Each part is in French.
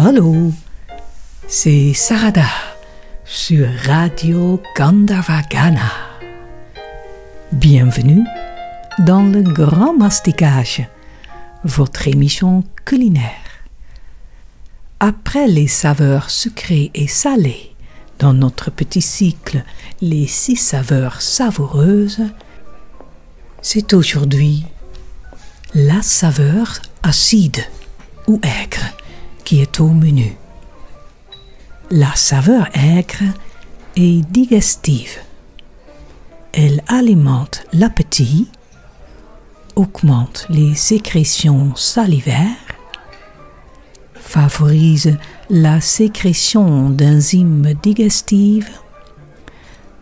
Allô, c'est Sarada sur Radio Gandharvagana. Bienvenue dans le Grand Masticage, votre émission culinaire. Après les saveurs sucrées et salées dans notre petit cycle Les six saveurs savoureuses, c'est aujourd'hui la saveur acide ou aigre est au menu. La saveur aigre est digestive. Elle alimente l'appétit, augmente les sécrétions salivaires, favorise la sécrétion d'enzymes digestives,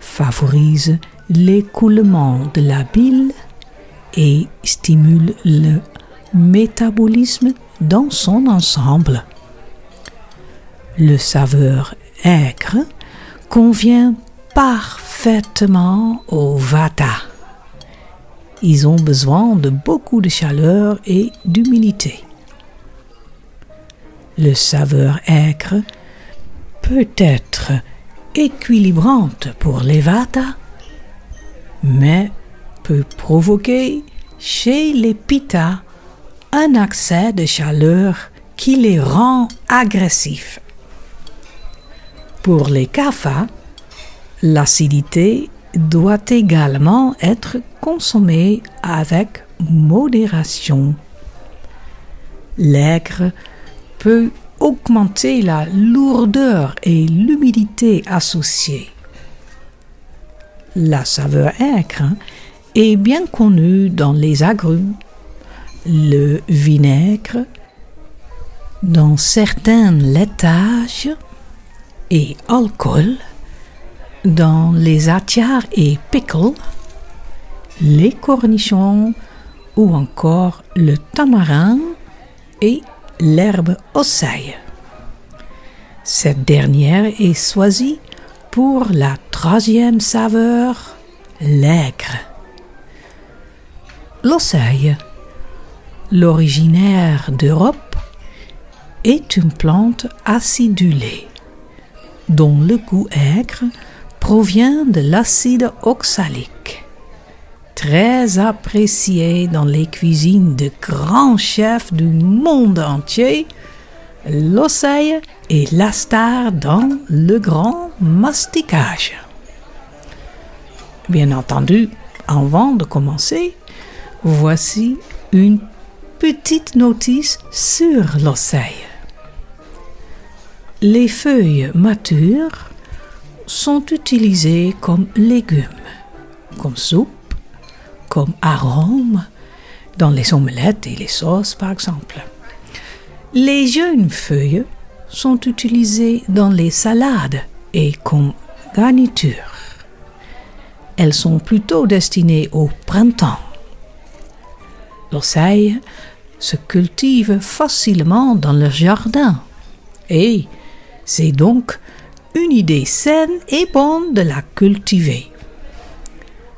favorise l'écoulement de la bile et stimule le métabolisme dans son ensemble. Le saveur aigre convient parfaitement au vata. Ils ont besoin de beaucoup de chaleur et d'humidité. Le saveur aigre peut être équilibrante pour les vata, mais peut provoquer chez les pitta un accès de chaleur qui les rend agressifs. Pour les kapha, l'acidité doit également être consommée avec modération. L'aigre peut augmenter la lourdeur et l'humidité associées. La saveur aigre est bien connue dans les agrumes, le vinaigre, dans certains laitages et alcool, dans les attiars et pickles, les cornichons ou encore le tamarin et l'herbe osseille. Cette dernière est choisie pour la troisième saveur, l'aigre. L'osseille, l'originaire d'Europe, est une plante acidulée dont le goût aigre provient de l'acide oxalique, très apprécié dans les cuisines de grands chefs du monde entier. L'oseille est la star dans le grand masticage. Bien entendu, avant de commencer, voici une petite notice sur l'oseille. Les feuilles matures sont utilisées comme légumes, comme soupe, comme arôme, dans les omelettes et les sauces par exemple. Les jeunes feuilles sont utilisées dans les salades et comme garniture. Elles sont plutôt destinées au printemps. L'oseille se cultive facilement dans le jardin et c'est donc une idée saine et bonne de la cultiver.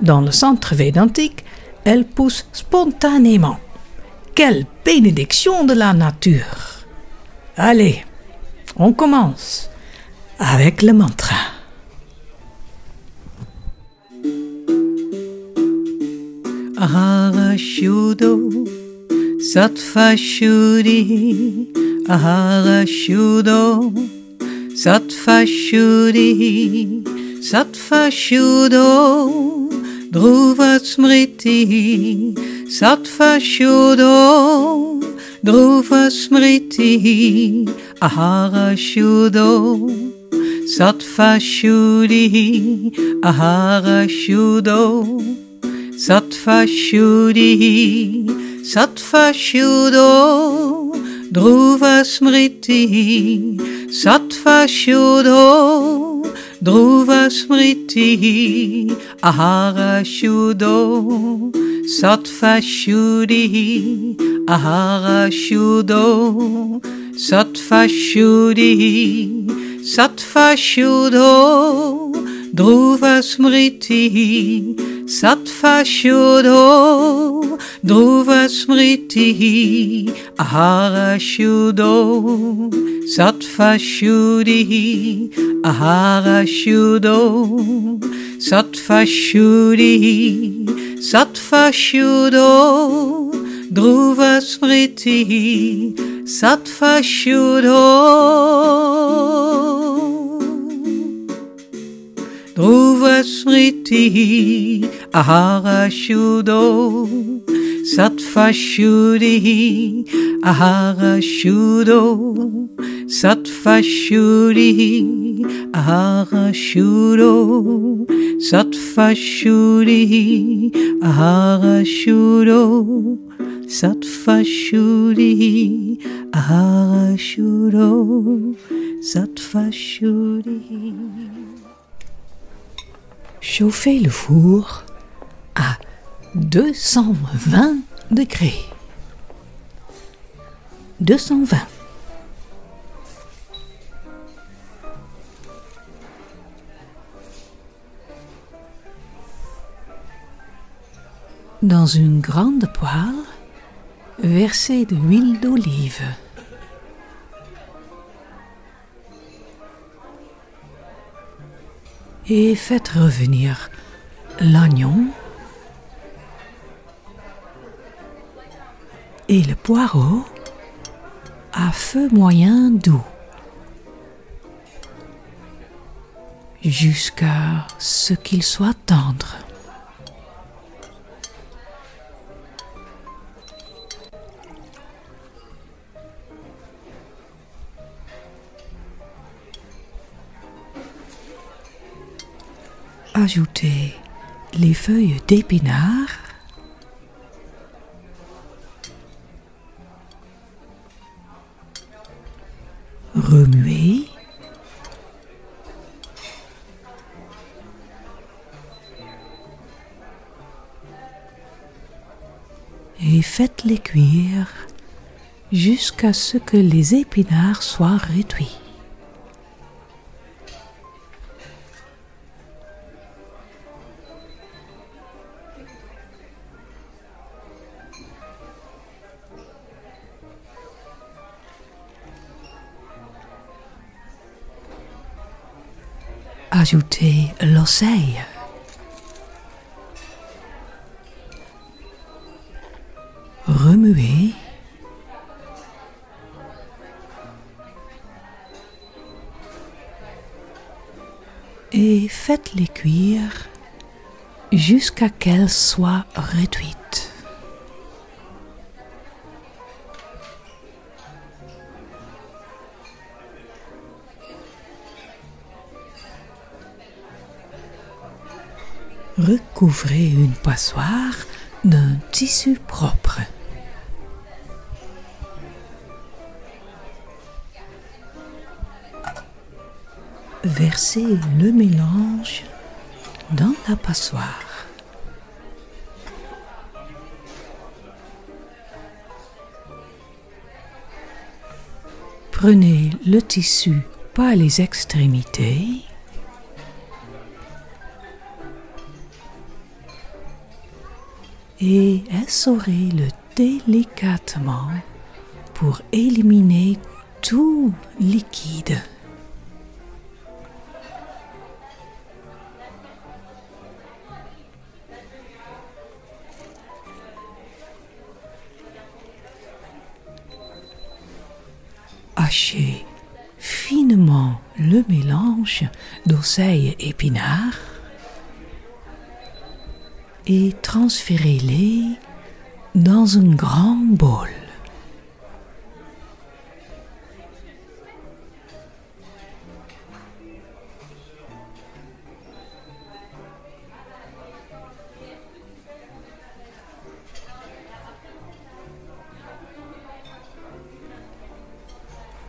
Dans le centre védantique, elle pousse spontanément. Quelle bénédiction de la nature. Allez, on commence avec le mantra. Ahara Shudo Sattva Shuddhi, Sattva Shuddho, Dhruva Smriti, Sattva Shuddho, Dhruva Smriti, Ahara Shuddho, Sattva Shuddhi, Ahara Shuddho, Sattva Shuddhi, Dhruva Smriti, Sattva Shuddho, Dhruva Smriti, Ahara Shuddho, Sattva Shuddhi, Ahara Shuddho, Sattva Shuddhi, Sattva Smriti, Sattva shudho Dhruva smriti Ahara shudho Sattva shudhi Ahara shudho Sattva shudhi Sattva shudho Dhruva smriti Sattva shudho Dhruva Ahara Shuddho Sattva Shuddhi Ahara Shuddho Sattva Shuddhi Ahara Shuddho Sattva Shuddhi Ahara Shuddho Sattva Shuddhi Ahara Shuddho Sattva Shuddhi Chauffez le four à 220 degrés. 220. Dans une grande poêle, versez de l'huile d'olive. Et faites revenir l'oignon et le poireau à feu moyen doux jusqu'à ce qu'il soit tendre. Ajoutez les feuilles d'épinards remuez et faites-les cuire jusqu'à ce que les épinards soient réduits. Ajoutez l'oseille. Remuez. Et faites-les cuire jusqu'à qu'elles soient réduites. Recouvrez une passoire d'un tissu propre. Versez le mélange dans la passoire. Prenez le tissu par les extrémités et essorez-le délicatement pour éliminer tout liquide. Hachez finement le mélange d'oseille et épinards et transférez-les dans un grand bol.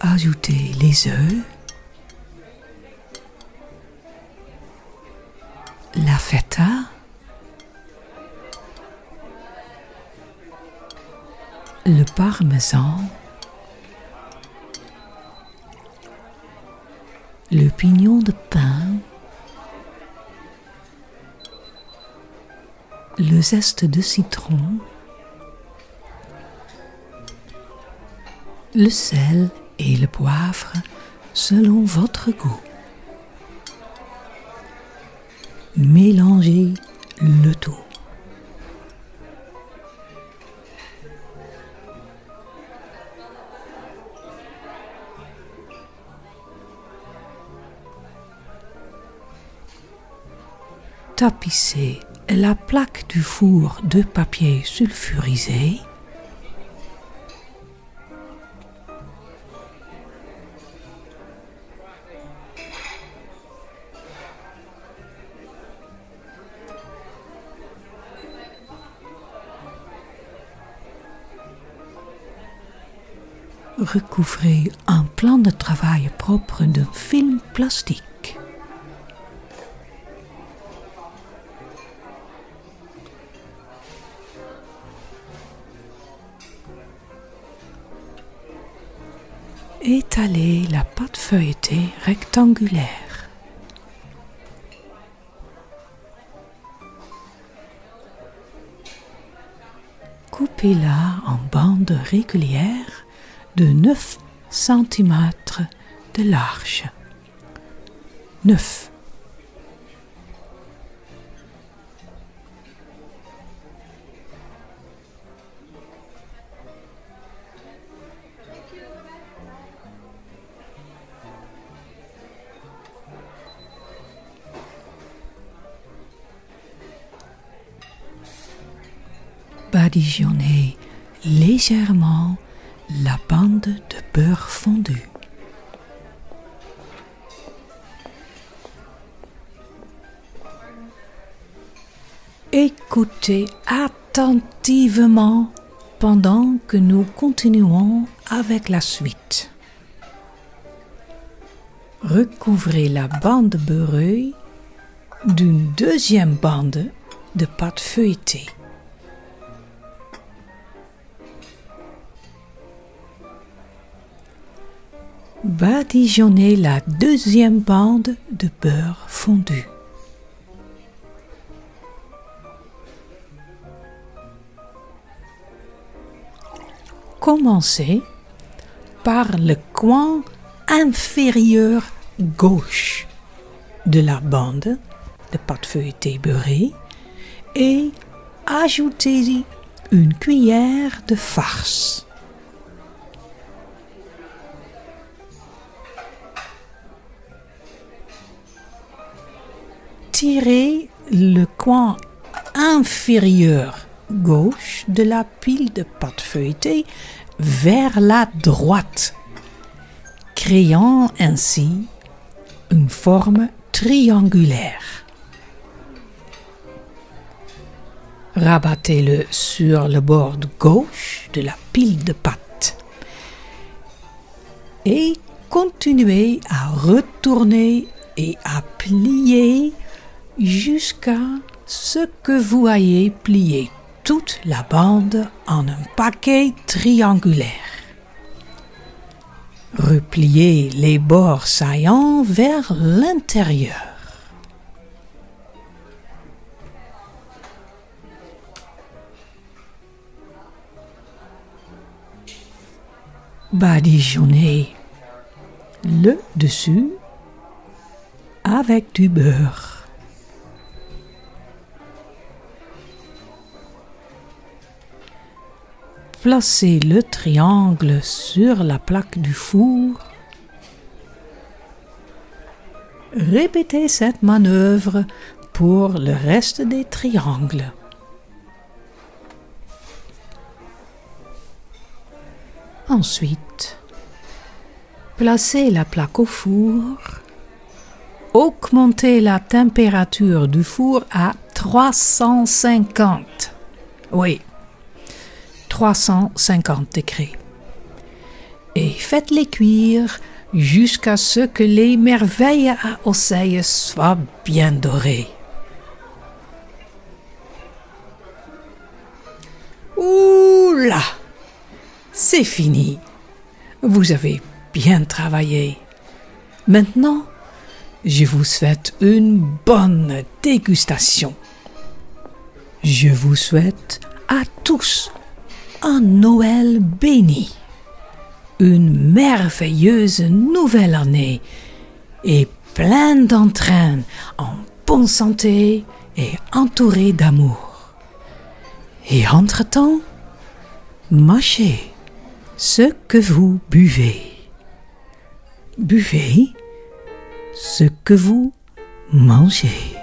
Ajoutez les œufs, parmesan, le pignon de pain, le zeste de citron, le sel et le poivre selon votre goût. Mélangez le tout. Tapissez la plaque du four de papier sulfurisé. Recouvrez un plan de travail propre d'un film plastique. Étalez la pâte feuilletée rectangulaire. Coupez-la en bandes régulières de 9 cm de large. 9 badigeonnez légèrement la bande de beurre fondu. Écoutez attentivement pendant que nous continuons avec la suite. Recouvrez la bande beurrée d'une deuxième bande de pâte feuilletée. Badigeonnez la deuxième bande de beurre fondu. Commencez par le coin inférieur gauche de la bande de pâte feuilletée beurrée et ajoutez-y une cuillère de farce. Tirez le coin inférieur gauche de la pile de pâte feuilletée vers la droite, créant ainsi une forme triangulaire. Rabattez-le sur le bord gauche de la pile de pâte et continuez à retourner et à plier jusqu'à ce que vous ayez plié toute la bande en un paquet triangulaire. Repliez les bords saillants vers l'intérieur. Badigeonnez le dessus avec du beurre. Placez le triangle sur la plaque du four. Répétez cette manœuvre pour le reste des triangles. Ensuite, placez la plaque au four. Augmentez la température du four à 350. Oui, 350 degrés. Et faites-les cuire jusqu'à ce que les merveilles à oseille soient bien dorées. Oula C'est fini. Vous avez bien travaillé. Maintenant, je vous souhaite une bonne dégustation. Je vous souhaite à tous un Noël béni, une merveilleuse nouvelle année et plein d'entrain, en bonne santé et entouré d'amour. Et entre-temps, mâchez ce que vous buvez. Buvez ce que vous mangez.